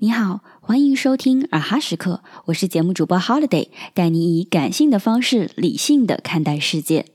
你好，欢迎收听啊哈时刻，我是节目主播 Holiday，带你以感性的方式理性的看待世界。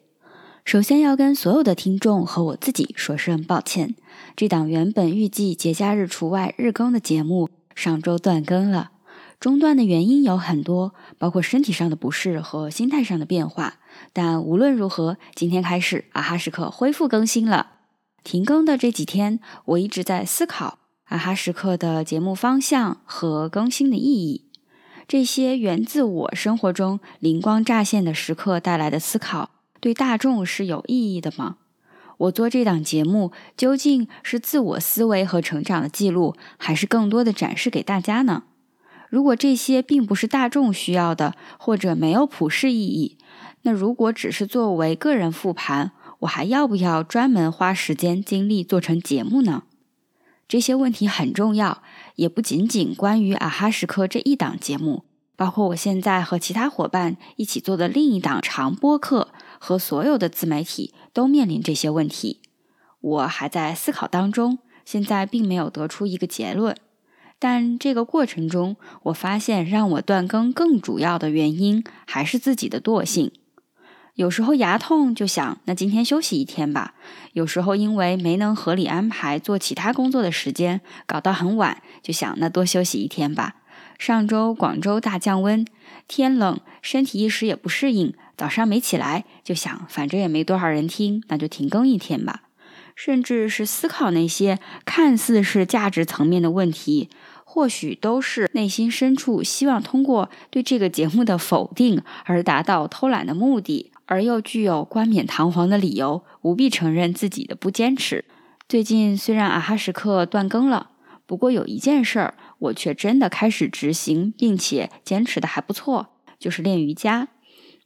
首先要跟所有的听众和我自己说声抱歉，这档原本预计节假日除外日更的节目，上周断更了。中断的原因有很多，包括身体上的不适和心态上的变化。但无论如何，今天开始啊哈时刻恢复更新了。停更的这几天，我一直在思考啊哈时刻的节目方向和更新的意义。这些源自我生活中灵光乍现的时刻带来的思考，对大众是有意义的吗？我做这档节目究竟是自我思维和成长的记录，还是更多的展示给大家呢？如果这些并不是大众需要的，或者没有普世意义，那如果只是作为个人复盘，我还要不要专门花时间精力做成节目呢？这些问题很重要，也不仅仅关于啊哈时刻这一档节目，包括我现在和其他伙伴一起做的另一档长播课和所有的自媒体都面临这些问题。我还在思考当中，现在并没有得出一个结论。但这个过程中，我发现让我断更更主要的原因还是自己的惰性。有时候牙痛就想，那今天休息一天吧。有时候因为没能合理安排做其他工作的时间，搞到很晚，就想那多休息一天吧。上周广州大降温，天冷，身体一时也不适应，早上没起来，就想反正也没多少人听，那就停更一天吧。甚至是思考那些看似是价值层面的问题。或许都是内心深处希望通过对这个节目的否定而达到偷懒的目的，而又具有冠冕堂皇的理由，无必承认自己的不坚持。最近虽然阿哈时刻断更了，不过有一件事儿我却真的开始执行，并且坚持的还不错，就是练瑜伽。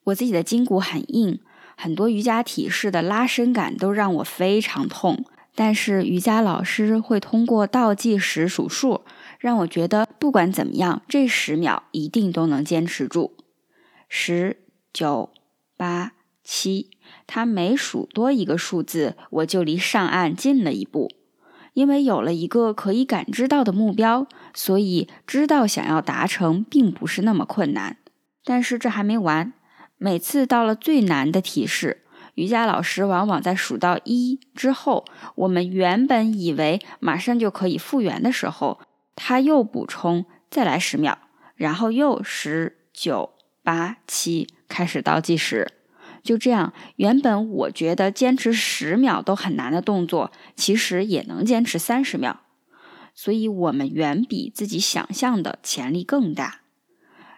我自己的筋骨很硬，很多瑜伽体式的拉伸感都让我非常痛，但是瑜伽老师会通过倒计时数数。让我觉得不管怎么样，这十秒一定都能坚持住。十九八七，他每数多一个数字，我就离上岸近了一步。因为有了一个可以感知到的目标，所以知道想要达成并不是那么困难。但是这还没完，每次到了最难的提示，瑜伽老师往往在数到一之后，我们原本以为马上就可以复原的时候。他又补充：“再来十秒，然后又十九八七开始倒计时。”就这样，原本我觉得坚持十秒都很难的动作，其实也能坚持三十秒。所以，我们远比自己想象的潜力更大。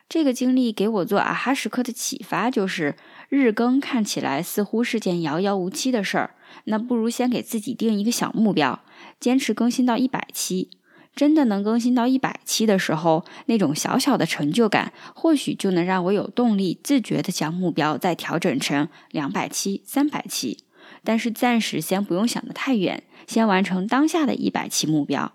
这个经历给我做啊哈时刻的启发就是：日更看起来似乎是件遥遥无期的事儿，那不如先给自己定一个小目标，坚持更新到一百期。真的能更新到一百期的时候，那种小小的成就感，或许就能让我有动力自觉的将目标再调整成两百期、三百期。但是暂时先不用想得太远，先完成当下的一百期目标。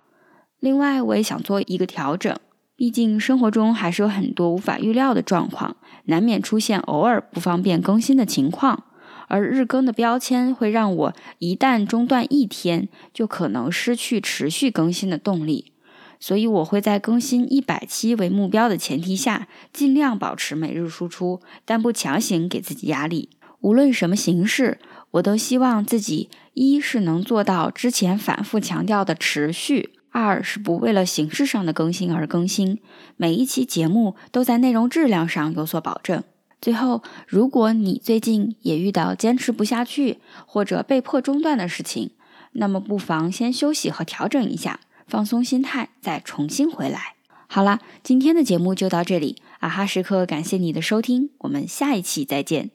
另外，我也想做一个调整，毕竟生活中还是有很多无法预料的状况，难免出现偶尔不方便更新的情况。而日更的标签会让我一旦中断一天，就可能失去持续更新的动力。所以我会在更新一百期为目标的前提下，尽量保持每日输出，但不强行给自己压力。无论什么形式，我都希望自己一是能做到之前反复强调的持续；二是不为了形式上的更新而更新，每一期节目都在内容质量上有所保证。最后，如果你最近也遇到坚持不下去或者被迫中断的事情，那么不妨先休息和调整一下，放松心态，再重新回来。好啦，今天的节目就到这里，啊哈时刻感谢你的收听，我们下一期再见。